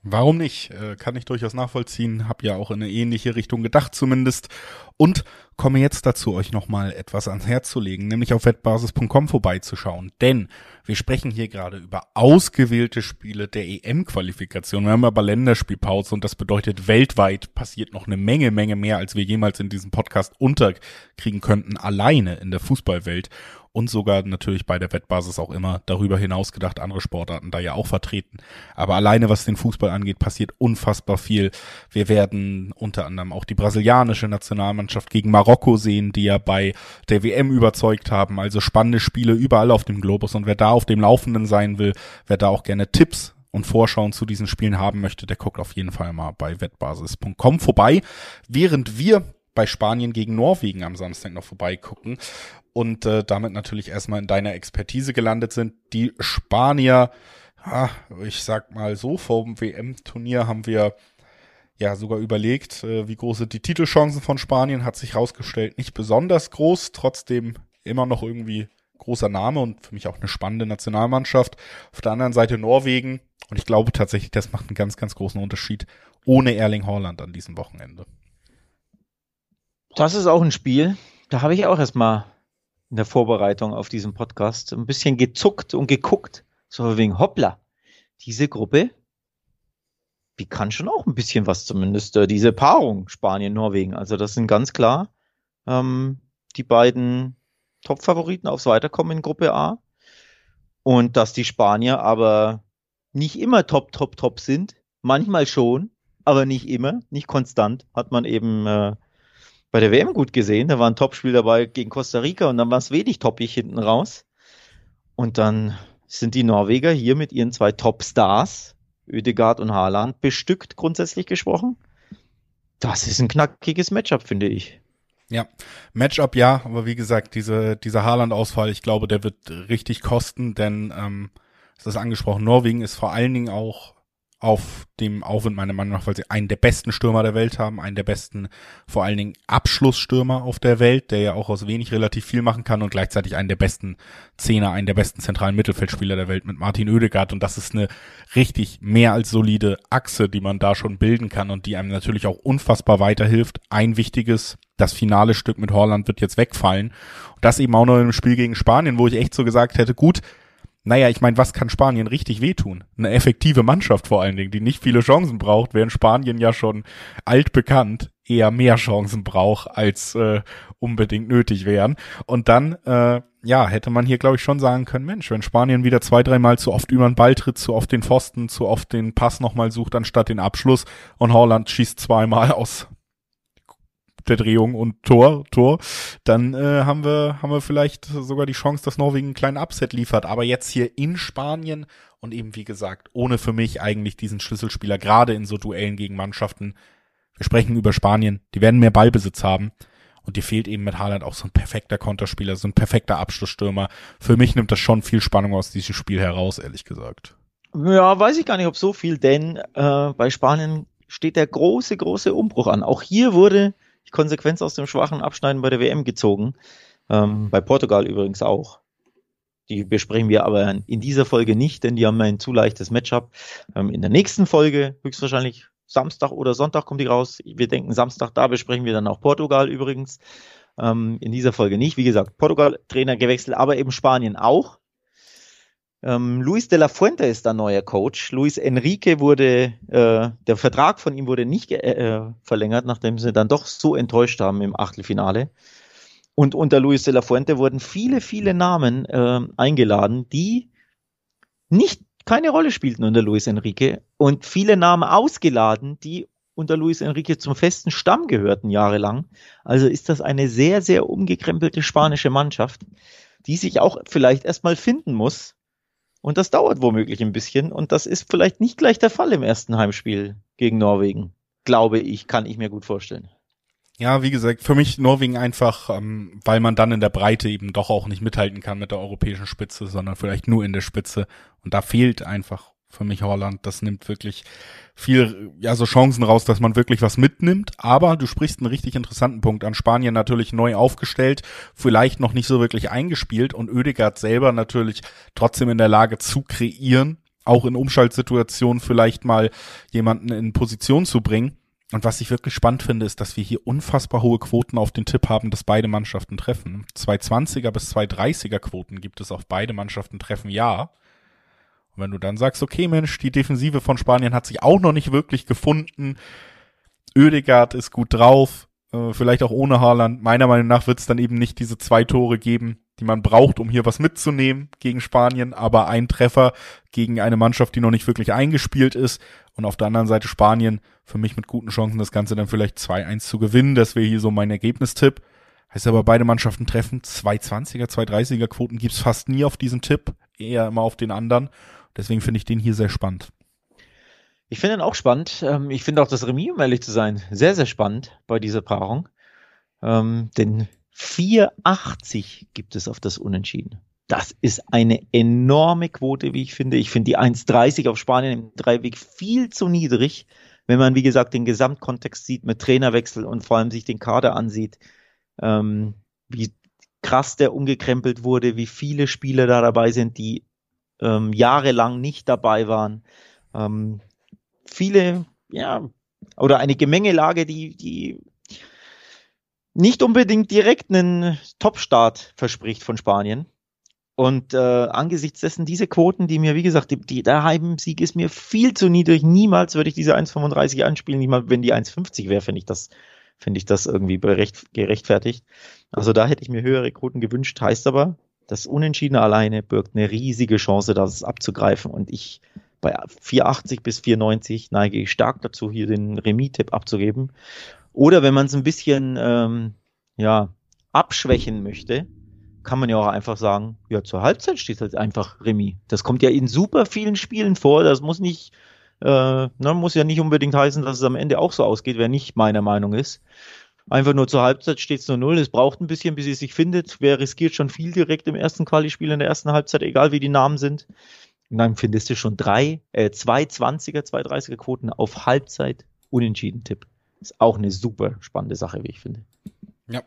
Warum nicht? Äh, kann ich durchaus nachvollziehen. Hab ja auch in eine ähnliche Richtung gedacht zumindest. Und komme jetzt dazu, euch nochmal etwas ans Herz zu legen, nämlich auf wettbasis.com vorbeizuschauen. Denn wir sprechen hier gerade über ausgewählte Spiele der EM-Qualifikation. Wir haben aber Länderspielpause und das bedeutet, weltweit passiert noch eine Menge, Menge mehr, als wir jemals in diesem Podcast unterkriegen könnten, alleine in der Fußballwelt und sogar natürlich bei der Wettbasis auch immer darüber hinaus gedacht, andere Sportarten da ja auch vertreten. Aber alleine was den Fußball angeht, passiert unfassbar viel. Wir werden unter anderem auch die brasilianische Nationalmannschaft gegen Marokko sehen, die ja bei der WM überzeugt haben. Also spannende Spiele überall auf dem Globus und wer da auf dem Laufenden sein will, wer da auch gerne Tipps und Vorschauen zu diesen Spielen haben möchte, der guckt auf jeden Fall mal bei wettbasis.com vorbei. Während wir bei Spanien gegen Norwegen am Samstag noch vorbeigucken und äh, damit natürlich erstmal in deiner Expertise gelandet sind. Die Spanier, ah, ich sag mal so, vor dem WM-Turnier haben wir ja sogar überlegt, äh, wie groß sind die Titelchancen von Spanien, hat sich rausgestellt, nicht besonders groß, trotzdem immer noch irgendwie großer Name und für mich auch eine spannende Nationalmannschaft. Auf der anderen Seite Norwegen und ich glaube tatsächlich, das macht einen ganz, ganz großen Unterschied ohne Erling Haaland an diesem Wochenende. Das ist auch ein Spiel, da habe ich auch erstmal in der Vorbereitung auf diesen Podcast ein bisschen gezuckt und geguckt. So wegen hoppla, diese Gruppe, die kann schon auch ein bisschen was zumindest, äh, diese Paarung Spanien-Norwegen. Also das sind ganz klar ähm, die beiden Top-Favoriten aufs Weiterkommen in Gruppe A. Und dass die Spanier aber nicht immer top, top, top sind. Manchmal schon, aber nicht immer, nicht konstant, hat man eben äh, bei der WM gut gesehen. Da war ein Topspiel dabei gegen Costa Rica und dann war es wenig toppig hinten raus. Und dann sind die Norweger hier mit ihren zwei Top-Stars, Ödegaard und Haaland, bestückt, grundsätzlich gesprochen. Das ist ein knackiges Matchup, finde ich. Ja, Matchup ja, aber wie gesagt, diese, dieser Haaland-Ausfall, ich glaube, der wird richtig kosten, denn ähm, es ist angesprochen, Norwegen ist vor allen Dingen auch auf dem Aufwind meiner Meinung nach, weil sie einen der besten Stürmer der Welt haben, einen der besten, vor allen Dingen Abschlussstürmer auf der Welt, der ja auch aus wenig relativ viel machen kann und gleichzeitig einen der besten Zehner, einen der besten zentralen Mittelfeldspieler der Welt mit Martin Oedegaard und das ist eine richtig mehr als solide Achse, die man da schon bilden kann und die einem natürlich auch unfassbar weiterhilft. Ein wichtiges, das finale Stück mit Holland wird jetzt wegfallen. Und das eben auch noch im Spiel gegen Spanien, wo ich echt so gesagt hätte, gut, naja, ich meine, was kann Spanien richtig wehtun? Eine effektive Mannschaft vor allen Dingen, die nicht viele Chancen braucht, während Spanien ja schon altbekannt eher mehr Chancen braucht, als äh, unbedingt nötig wären. Und dann, äh, ja, hätte man hier, glaube ich, schon sagen können, Mensch, wenn Spanien wieder zwei, dreimal zu oft über den Ball tritt, zu oft den Pfosten, zu oft den Pass nochmal sucht, anstatt den Abschluss und Holland schießt zweimal aus Verdrehung und Tor, Tor, dann äh, haben wir haben wir vielleicht sogar die Chance, dass Norwegen einen kleinen Upset liefert. Aber jetzt hier in Spanien und eben wie gesagt, ohne für mich eigentlich diesen Schlüsselspieler, gerade in so Duellen gegen Mannschaften. Wir sprechen über Spanien, die werden mehr Ballbesitz haben. Und dir fehlt eben mit Haaland auch so ein perfekter Konterspieler, so ein perfekter Abschlussstürmer. Für mich nimmt das schon viel Spannung aus diesem Spiel heraus, ehrlich gesagt. Ja, weiß ich gar nicht, ob so viel, denn äh, bei Spanien steht der große, große Umbruch an. Auch hier wurde Konsequenz aus dem schwachen Abschneiden bei der WM gezogen. Ähm, bei Portugal übrigens auch. Die besprechen wir aber in dieser Folge nicht, denn die haben ein zu leichtes Matchup. Ähm, in der nächsten Folge, höchstwahrscheinlich Samstag oder Sonntag kommt die raus. Wir denken Samstag, da besprechen wir dann auch Portugal übrigens. Ähm, in dieser Folge nicht. Wie gesagt, Portugal Trainer gewechselt, aber eben Spanien auch. Ähm, Luis de la Fuente ist der neue Coach. Luis Enrique wurde, äh, der Vertrag von ihm wurde nicht äh, verlängert, nachdem sie dann doch so enttäuscht haben im Achtelfinale. Und unter Luis de la Fuente wurden viele, viele Namen äh, eingeladen, die nicht keine Rolle spielten unter Luis Enrique und viele Namen ausgeladen, die unter Luis Enrique zum festen Stamm gehörten jahrelang. Also ist das eine sehr, sehr umgekrempelte spanische Mannschaft, die sich auch vielleicht erstmal finden muss. Und das dauert womöglich ein bisschen. Und das ist vielleicht nicht gleich der Fall im ersten Heimspiel gegen Norwegen. Glaube ich, kann ich mir gut vorstellen. Ja, wie gesagt, für mich Norwegen einfach, ähm, weil man dann in der Breite eben doch auch nicht mithalten kann mit der europäischen Spitze, sondern vielleicht nur in der Spitze. Und da fehlt einfach für mich Holland. Das nimmt wirklich viel, ja, so Chancen raus, dass man wirklich was mitnimmt. Aber du sprichst einen richtig interessanten Punkt an. Spanien natürlich neu aufgestellt, vielleicht noch nicht so wirklich eingespielt und Oedegaard selber natürlich trotzdem in der Lage zu kreieren, auch in Umschaltsituationen vielleicht mal jemanden in Position zu bringen. Und was ich wirklich spannend finde, ist, dass wir hier unfassbar hohe Quoten auf den Tipp haben, dass beide Mannschaften treffen. 220er bis 230er Quoten gibt es auf beide Mannschaften treffen, ja. Und wenn du dann sagst, okay Mensch, die Defensive von Spanien hat sich auch noch nicht wirklich gefunden, Oedegaard ist gut drauf, äh, vielleicht auch ohne Haaland. Meiner Meinung nach wird es dann eben nicht diese zwei Tore geben, die man braucht, um hier was mitzunehmen gegen Spanien, aber ein Treffer gegen eine Mannschaft, die noch nicht wirklich eingespielt ist und auf der anderen Seite Spanien für mich mit guten Chancen das Ganze dann vielleicht 2-1 zu gewinnen. Das wäre hier so mein Ergebnistipp. Heißt aber, beide Mannschaften treffen. 220er, 230er Quoten gibt's fast nie auf diesen Tipp, eher immer auf den anderen. Deswegen finde ich den hier sehr spannend. Ich finde ihn auch spannend. Ähm, ich finde auch das Remis, um ehrlich zu sein, sehr, sehr spannend bei dieser Paarung. Ähm, denn 4,80 gibt es auf das Unentschieden. Das ist eine enorme Quote, wie ich finde. Ich finde die 1,30 auf Spanien im Dreiweg viel zu niedrig, wenn man, wie gesagt, den Gesamtkontext sieht mit Trainerwechsel und vor allem sich den Kader ansieht, ähm, wie krass der umgekrempelt wurde, wie viele Spieler da dabei sind, die ähm, jahrelang nicht dabei waren. Ähm, viele, ja, oder eine Gemengelage, die, die nicht unbedingt direkt einen Top-Start verspricht von Spanien. Und äh, angesichts dessen diese Quoten, die mir, wie gesagt, die, die, der Heimsieg ist mir viel zu niedrig. Niemals würde ich diese 1,35 anspielen. Niemals, wenn die 1,50 wäre, finde ich das, finde ich das irgendwie gerechtfertigt. Also da hätte ich mir höhere Quoten gewünscht. Heißt aber, das Unentschiedene alleine birgt eine riesige Chance, das abzugreifen. Und ich bei 4,80 bis 4,90 neige ich stark dazu, hier den Remis-Tipp abzugeben. Oder wenn man es ein bisschen ähm, ja, abschwächen möchte, kann man ja auch einfach sagen, ja, zur Halbzeit steht halt einfach Remis. Das kommt ja in super vielen Spielen vor. Das muss nicht, äh, ne, muss ja nicht unbedingt heißen, dass es am Ende auch so ausgeht, wer nicht meiner Meinung ist. Einfach nur zur Halbzeit steht es nur null. Es braucht ein bisschen, bis es sich findet. Wer riskiert schon viel direkt im ersten Quali-Spiel in der ersten Halbzeit, egal wie die Namen sind. Und dann findest du schon drei, äh, zwei 20er, zwei 30er Quoten auf Halbzeit unentschieden Tipp. Ist auch eine super spannende Sache, wie ich finde. Ja,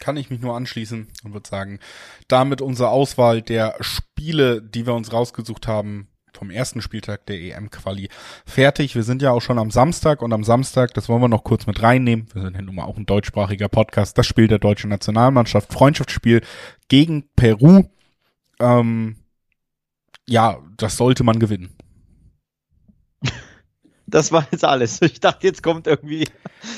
kann ich mich nur anschließen und würde sagen, damit unsere Auswahl der Spiele, die wir uns rausgesucht haben, vom ersten Spieltag der EM-Quali fertig. Wir sind ja auch schon am Samstag und am Samstag, das wollen wir noch kurz mit reinnehmen, wir sind ja nun mal auch ein deutschsprachiger Podcast, das Spiel der deutschen Nationalmannschaft, Freundschaftsspiel gegen Peru. Ähm, ja, das sollte man gewinnen. Das war jetzt alles. Ich dachte, jetzt kommt irgendwie.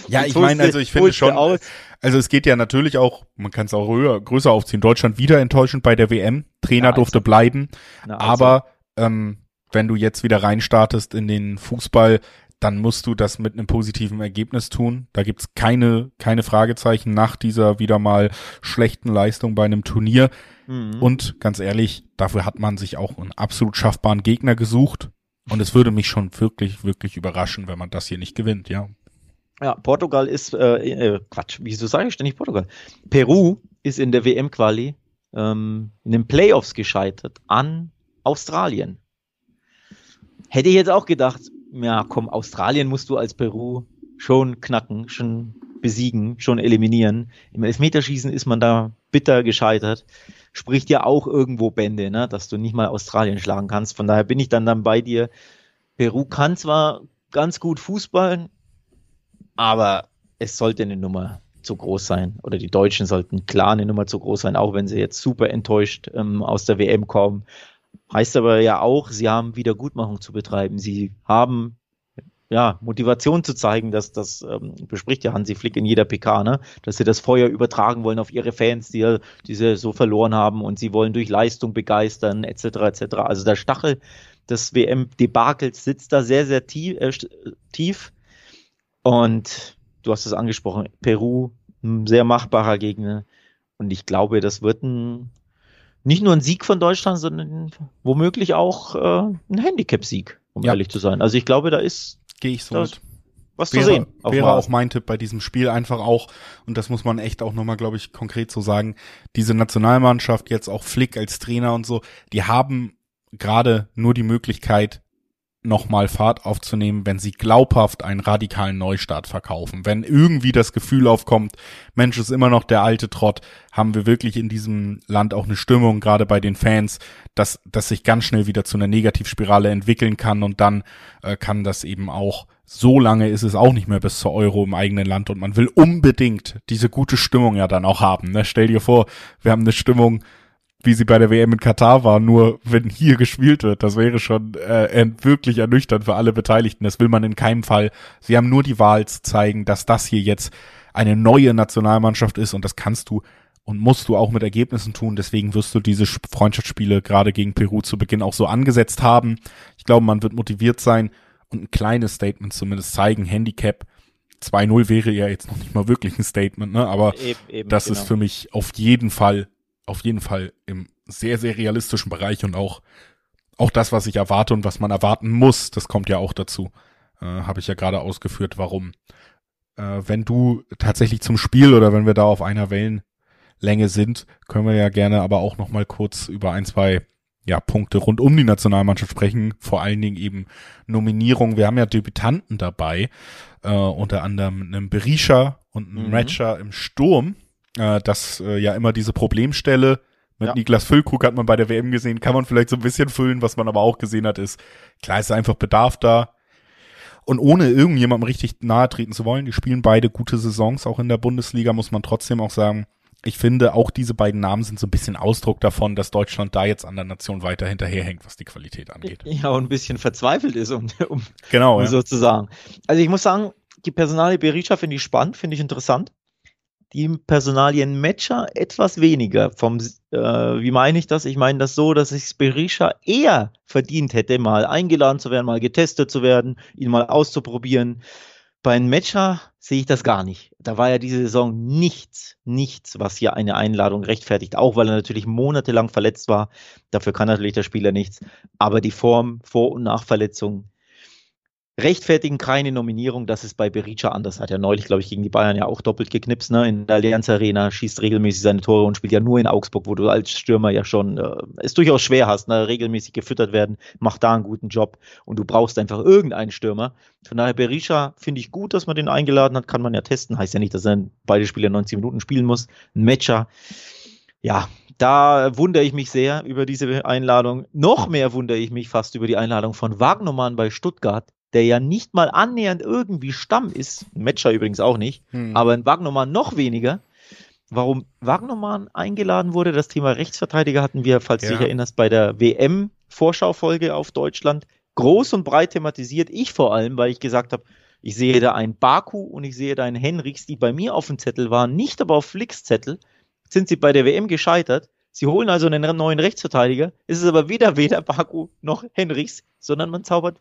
Ja, ich meine, also ich finde schon, aus. also es geht ja natürlich auch, man kann es auch höher, größer aufziehen. Deutschland wieder enttäuschend bei der WM. Trainer ja, durfte bleiben. Na, also. Aber ähm, wenn du jetzt wieder reinstartest in den Fußball, dann musst du das mit einem positiven Ergebnis tun. Da gibt's keine, keine Fragezeichen nach dieser wieder mal schlechten Leistung bei einem Turnier. Mhm. Und ganz ehrlich, dafür hat man sich auch einen absolut schaffbaren Gegner gesucht. Und es würde mich schon wirklich, wirklich überraschen, wenn man das hier nicht gewinnt, ja. Ja, Portugal ist, äh, äh, Quatsch, wieso sage ich ständig Portugal? Peru ist in der WM-Quali ähm, in den Playoffs gescheitert an Australien. Hätte ich jetzt auch gedacht, ja komm, Australien musst du als Peru schon knacken, schon besiegen, schon eliminieren. Im Elfmeterschießen ist man da bitter gescheitert. Spricht ja auch irgendwo Bände, ne? dass du nicht mal Australien schlagen kannst. Von daher bin ich dann dann bei dir. Peru kann zwar ganz gut Fußballen, aber es sollte eine Nummer zu groß sein. Oder die Deutschen sollten klar eine Nummer zu groß sein, auch wenn sie jetzt super enttäuscht ähm, aus der WM kommen. Heißt aber ja auch, sie haben Wiedergutmachung zu betreiben. Sie haben ja, Motivation zu zeigen, dass das ähm, bespricht ja Hansi Flick in jeder PK, ne? dass sie das Feuer übertragen wollen auf ihre Fans, die, die sie so verloren haben und sie wollen durch Leistung begeistern, etc. etc. Also der Stachel des WM-Debakels sitzt da sehr, sehr tief, äh, tief. Und du hast es angesprochen, Peru, ein sehr machbarer Gegner. Und ich glaube, das wird ein nicht nur ein Sieg von Deutschland, sondern womöglich auch äh, ein Handicap-Sieg, um ja. ehrlich zu sein. Also ich glaube, da ist gehe ich so mit. Was wäre, zu sehen. Wäre auch mein Tipp bei diesem Spiel einfach auch, und das muss man echt auch nochmal, glaube ich, konkret so sagen, diese Nationalmannschaft, jetzt auch Flick als Trainer und so, die haben gerade nur die Möglichkeit, nochmal Fahrt aufzunehmen, wenn sie glaubhaft einen radikalen Neustart verkaufen. Wenn irgendwie das Gefühl aufkommt, Mensch, ist immer noch der alte Trott, haben wir wirklich in diesem Land auch eine Stimmung, gerade bei den Fans, dass, dass sich ganz schnell wieder zu einer Negativspirale entwickeln kann und dann äh, kann das eben auch so lange ist es auch nicht mehr bis zur Euro im eigenen Land und man will unbedingt diese gute Stimmung ja dann auch haben. Ne? Stell dir vor, wir haben eine Stimmung, wie sie bei der WM in Katar war, nur wenn hier gespielt wird. Das wäre schon äh, wirklich ernüchternd für alle Beteiligten. Das will man in keinem Fall. Sie haben nur die Wahl zu zeigen, dass das hier jetzt eine neue Nationalmannschaft ist und das kannst du und musst du auch mit Ergebnissen tun. Deswegen wirst du diese Freundschaftsspiele gerade gegen Peru zu Beginn auch so angesetzt haben. Ich glaube, man wird motiviert sein und ein kleines Statement zumindest zeigen. Handicap 2-0 wäre ja jetzt noch nicht mal wirklich ein Statement, ne? aber eben, eben, das genau. ist für mich auf jeden Fall auf jeden Fall im sehr, sehr realistischen Bereich und auch, auch das, was ich erwarte und was man erwarten muss, das kommt ja auch dazu. Äh, Habe ich ja gerade ausgeführt, warum. Äh, wenn du tatsächlich zum Spiel oder wenn wir da auf einer Wellenlänge sind, können wir ja gerne aber auch noch mal kurz über ein, zwei ja, Punkte rund um die Nationalmannschaft sprechen, vor allen Dingen eben Nominierungen. Wir haben ja Debütanten dabei, äh, unter anderem einen Berisha und einen mhm. Ratcher im Sturm äh, dass äh, ja immer diese Problemstelle mit ja. Niklas Füllkrug hat man bei der WM gesehen, kann man vielleicht so ein bisschen füllen, was man aber auch gesehen hat, ist, klar ist einfach Bedarf da. Und ohne irgendjemandem richtig nahe treten zu wollen, die spielen beide gute Saisons, auch in der Bundesliga, muss man trotzdem auch sagen, ich finde, auch diese beiden Namen sind so ein bisschen Ausdruck davon, dass Deutschland da jetzt an der Nation weiter hinterherhängt, was die Qualität angeht. Ja, und ein bisschen verzweifelt ist, um, um, genau, um ja. so zu sagen. Also ich muss sagen, die Personalie Berisha finde ich spannend, finde ich interessant die Personalien Matcher etwas weniger. Vom, äh, wie meine ich das? Ich meine das so, dass ich Berisha eher verdient hätte, mal eingeladen zu werden, mal getestet zu werden, ihn mal auszuprobieren. Bei einem Matcher sehe ich das gar nicht. Da war ja diese Saison nichts, nichts, was hier eine Einladung rechtfertigt, auch weil er natürlich monatelang verletzt war. Dafür kann natürlich der Spieler nichts. Aber die Form vor und nach Verletzung rechtfertigen keine Nominierung. Das ist bei Berisha anders. Hat er neulich, glaube ich, gegen die Bayern ja auch doppelt geknipst, ne? In der Allianz Arena, schießt regelmäßig seine Tore und spielt ja nur in Augsburg, wo du als Stürmer ja schon äh, es durchaus schwer hast, ne? regelmäßig gefüttert werden, macht da einen guten Job und du brauchst einfach irgendeinen Stürmer. Von daher Berisha finde ich gut, dass man den eingeladen hat, kann man ja testen. Heißt ja nicht, dass er beide Spiele 90 Minuten spielen muss. Ein Matcher. Ja, da wundere ich mich sehr über diese Einladung. Noch mehr wundere ich mich fast über die Einladung von Wagnermann bei Stuttgart der ja nicht mal annähernd irgendwie Stamm ist, Matcher übrigens auch nicht, hm. aber ein Wagnermann noch weniger. Warum Wagnermann eingeladen wurde, das Thema Rechtsverteidiger hatten wir, falls ja. du dich erinnerst, bei der WM-Vorschaufolge auf Deutschland groß und breit thematisiert. Ich vor allem, weil ich gesagt habe, ich sehe da einen Baku und ich sehe da einen Henrichs, die bei mir auf dem Zettel waren, nicht aber auf Flicks Zettel, sind sie bei der WM gescheitert. Sie holen also einen neuen Rechtsverteidiger. Es ist aber weder weder Baku noch Henrichs, sondern man zaubert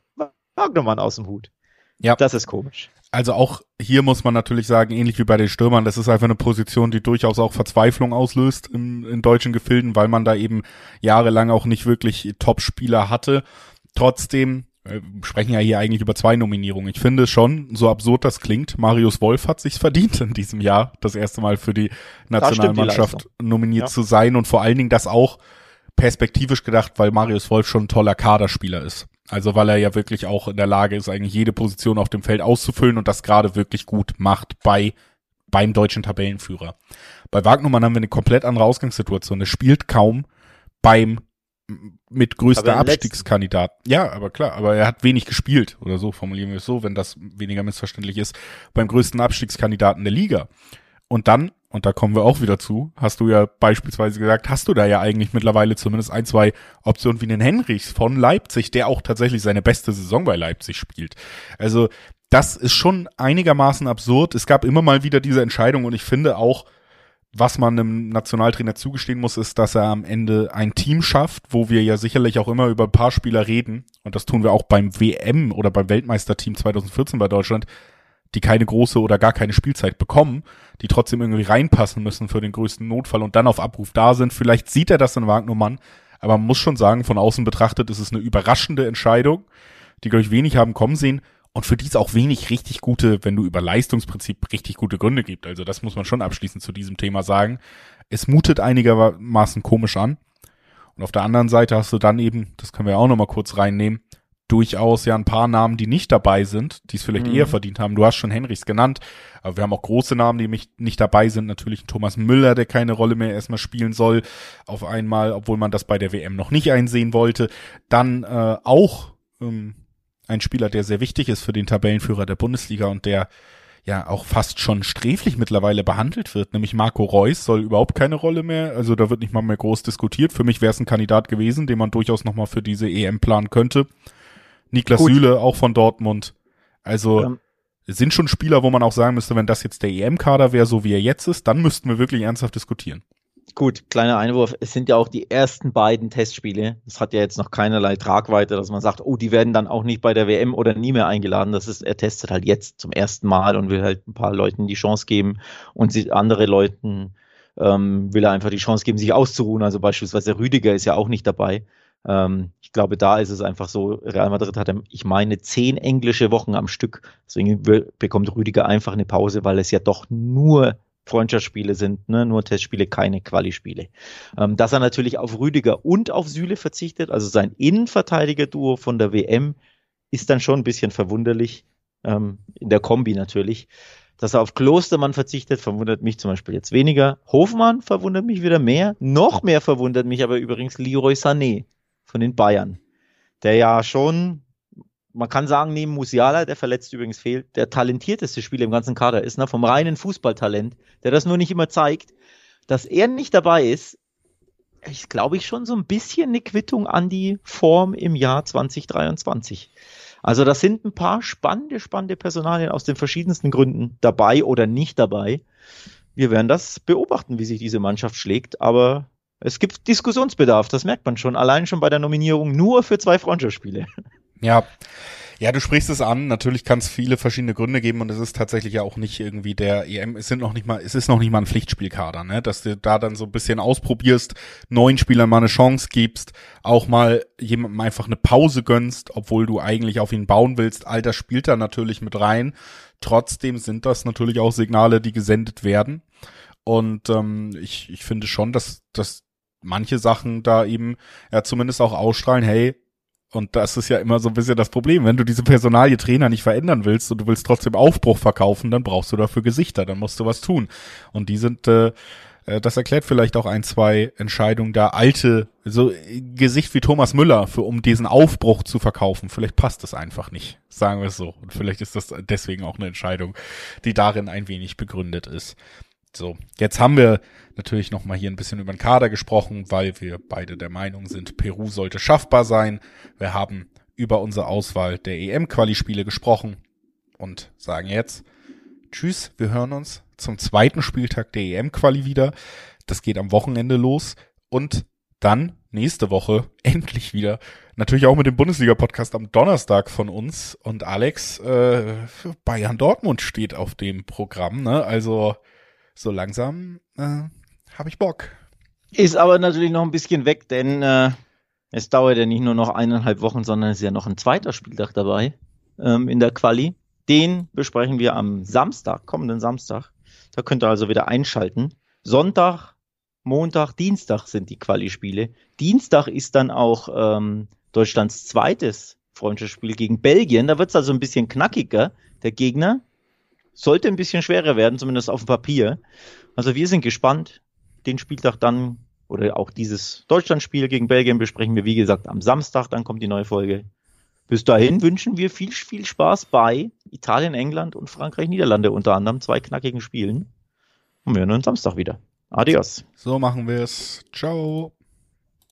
Wagnermann aus dem Hut. Ja. Das ist komisch. Also auch hier muss man natürlich sagen, ähnlich wie bei den Stürmern, das ist einfach eine Position, die durchaus auch Verzweiflung auslöst in, in deutschen Gefilden, weil man da eben jahrelang auch nicht wirklich Top-Spieler hatte. Trotzdem wir sprechen ja hier eigentlich über zwei Nominierungen. Ich finde schon, so absurd das klingt, Marius Wolf hat sich's verdient in diesem Jahr, das erste Mal für die Nationalmannschaft die nominiert ja. zu sein und vor allen Dingen das auch perspektivisch gedacht, weil Marius Wolf schon ein toller Kaderspieler ist. Also weil er ja wirklich auch in der Lage ist, eigentlich jede Position auf dem Feld auszufüllen und das gerade wirklich gut macht bei beim deutschen Tabellenführer. Bei Wagnumann haben wir eine komplett andere Ausgangssituation. Er spielt kaum beim mit größter Abstiegskandidat. Ja, aber klar, aber er hat wenig gespielt oder so, formulieren wir es so, wenn das weniger missverständlich ist, beim größten Abstiegskandidaten der Liga. Und dann, und da kommen wir auch wieder zu, hast du ja beispielsweise gesagt, hast du da ja eigentlich mittlerweile zumindest ein, zwei Optionen wie den Henrichs von Leipzig, der auch tatsächlich seine beste Saison bei Leipzig spielt. Also, das ist schon einigermaßen absurd. Es gab immer mal wieder diese Entscheidung und ich finde auch, was man einem Nationaltrainer zugestehen muss, ist, dass er am Ende ein Team schafft, wo wir ja sicherlich auch immer über ein paar Spieler reden. Und das tun wir auch beim WM oder beim Weltmeisterteam 2014 bei Deutschland, die keine große oder gar keine Spielzeit bekommen, die trotzdem irgendwie reinpassen müssen für den größten Notfall und dann auf Abruf da sind. Vielleicht sieht er das in Wagnermann, aber man muss schon sagen, von außen betrachtet ist es eine überraschende Entscheidung, die, glaube ich, wenig haben kommen sehen und für die es auch wenig richtig gute, wenn du über Leistungsprinzip richtig gute Gründe gibt. Also das muss man schon abschließend zu diesem Thema sagen. Es mutet einigermaßen komisch an. Und auf der anderen Seite hast du dann eben, das können wir auch nochmal kurz reinnehmen, durchaus ja ein paar Namen, die nicht dabei sind, die es vielleicht mhm. eher verdient haben. Du hast schon Henrichs genannt, aber wir haben auch große Namen, die mich nicht dabei sind. Natürlich ein Thomas Müller, der keine Rolle mehr erstmal spielen soll, auf einmal, obwohl man das bei der WM noch nicht einsehen wollte. Dann äh, auch ähm, ein Spieler, der sehr wichtig ist für den Tabellenführer der Bundesliga und der ja auch fast schon sträflich mittlerweile behandelt wird, nämlich Marco Reus soll überhaupt keine Rolle mehr, also da wird nicht mal mehr groß diskutiert. Für mich wäre es ein Kandidat gewesen, den man durchaus nochmal für diese EM planen könnte. Niklas Gut. Süle, auch von Dortmund. Also ähm. sind schon Spieler, wo man auch sagen müsste, wenn das jetzt der EM-Kader wäre, so wie er jetzt ist, dann müssten wir wirklich ernsthaft diskutieren. Gut, kleiner Einwurf. Es sind ja auch die ersten beiden Testspiele. Das hat ja jetzt noch keinerlei Tragweite, dass man sagt, oh, die werden dann auch nicht bei der WM oder nie mehr eingeladen. Das ist, er testet halt jetzt zum ersten Mal und will halt ein paar Leuten die Chance geben und sie, andere Leuten ähm, will er einfach die Chance geben, sich auszuruhen. Also beispielsweise Rüdiger ist ja auch nicht dabei. Ähm, ich glaube, da ist es einfach so, Real Madrid hat, ich meine, zehn englische Wochen am Stück. Deswegen bekommt Rüdiger einfach eine Pause, weil es ja doch nur Freundschaftsspiele sind, ne? nur Testspiele, keine Quali-Spiele. Ähm, dass er natürlich auf Rüdiger und auf Süle verzichtet, also sein Innenverteidiger-Duo von der WM, ist dann schon ein bisschen verwunderlich, ähm, in der Kombi natürlich. Dass er auf Klostermann verzichtet, verwundert mich zum Beispiel jetzt weniger. Hofmann verwundert mich wieder mehr. Noch mehr verwundert mich aber übrigens Leroy Sané von den Bayern, der ja schon man kann sagen, neben Musiala, der verletzt übrigens fehlt, der talentierteste Spieler im ganzen Kader ist, ne, vom reinen Fußballtalent, der das nur nicht immer zeigt, dass er nicht dabei ist, ist, glaube ich, schon so ein bisschen eine Quittung an die Form im Jahr 2023. Also das sind ein paar spannende, spannende Personalien aus den verschiedensten Gründen dabei oder nicht dabei. Wir werden das beobachten, wie sich diese Mannschaft schlägt, aber es gibt Diskussionsbedarf, das merkt man schon, allein schon bei der Nominierung nur für zwei Freundschaftsspiele. Ja. Ja, du sprichst es an. Natürlich kann es viele verschiedene Gründe geben und es ist tatsächlich ja auch nicht irgendwie der EM. Es sind noch nicht mal, es ist noch nicht mal ein Pflichtspielkader, ne? Dass du da dann so ein bisschen ausprobierst, neuen Spielern mal eine Chance gibst, auch mal jemandem einfach eine Pause gönnst, obwohl du eigentlich auf ihn bauen willst. All das spielt da natürlich mit rein. Trotzdem sind das natürlich auch Signale, die gesendet werden. Und ähm, ich, ich finde schon, dass, dass manche Sachen da eben ja zumindest auch ausstrahlen, hey, und das ist ja immer so ein bisschen das Problem. Wenn du diese Personalie Trainer nicht verändern willst und du willst trotzdem Aufbruch verkaufen, dann brauchst du dafür Gesichter, dann musst du was tun. Und die sind, äh, äh das erklärt vielleicht auch ein, zwei Entscheidungen da alte, so Gesicht wie Thomas Müller, für um diesen Aufbruch zu verkaufen. Vielleicht passt das einfach nicht, sagen wir es so. Und vielleicht ist das deswegen auch eine Entscheidung, die darin ein wenig begründet ist. So, jetzt haben wir natürlich nochmal hier ein bisschen über den Kader gesprochen, weil wir beide der Meinung sind, Peru sollte schaffbar sein. Wir haben über unsere Auswahl der EM-Quali-Spiele gesprochen und sagen jetzt Tschüss, wir hören uns zum zweiten Spieltag der EM-Quali wieder. Das geht am Wochenende los und dann nächste Woche endlich wieder. Natürlich auch mit dem Bundesliga-Podcast am Donnerstag von uns. Und Alex, äh, Bayern Dortmund steht auf dem Programm. Ne? Also so langsam äh, habe ich Bock. Ist aber natürlich noch ein bisschen weg, denn äh, es dauert ja nicht nur noch eineinhalb Wochen, sondern es ist ja noch ein zweiter Spieltag dabei ähm, in der Quali. Den besprechen wir am Samstag, kommenden Samstag. Da könnt ihr also wieder einschalten. Sonntag, Montag, Dienstag sind die Quali-Spiele. Dienstag ist dann auch ähm, Deutschlands zweites Freundschaftsspiel gegen Belgien. Da wird es also ein bisschen knackiger. Der Gegner sollte ein bisschen schwerer werden, zumindest auf dem Papier. Also wir sind gespannt. Den Spieltag dann oder auch dieses Deutschlandspiel gegen Belgien besprechen wir, wie gesagt, am Samstag. Dann kommt die neue Folge. Bis dahin wünschen wir viel, viel Spaß bei Italien, England und Frankreich, Niederlande unter anderem. Zwei knackigen Spielen. Und wir hören uns Samstag wieder. Adios. So machen wir es. Ciao.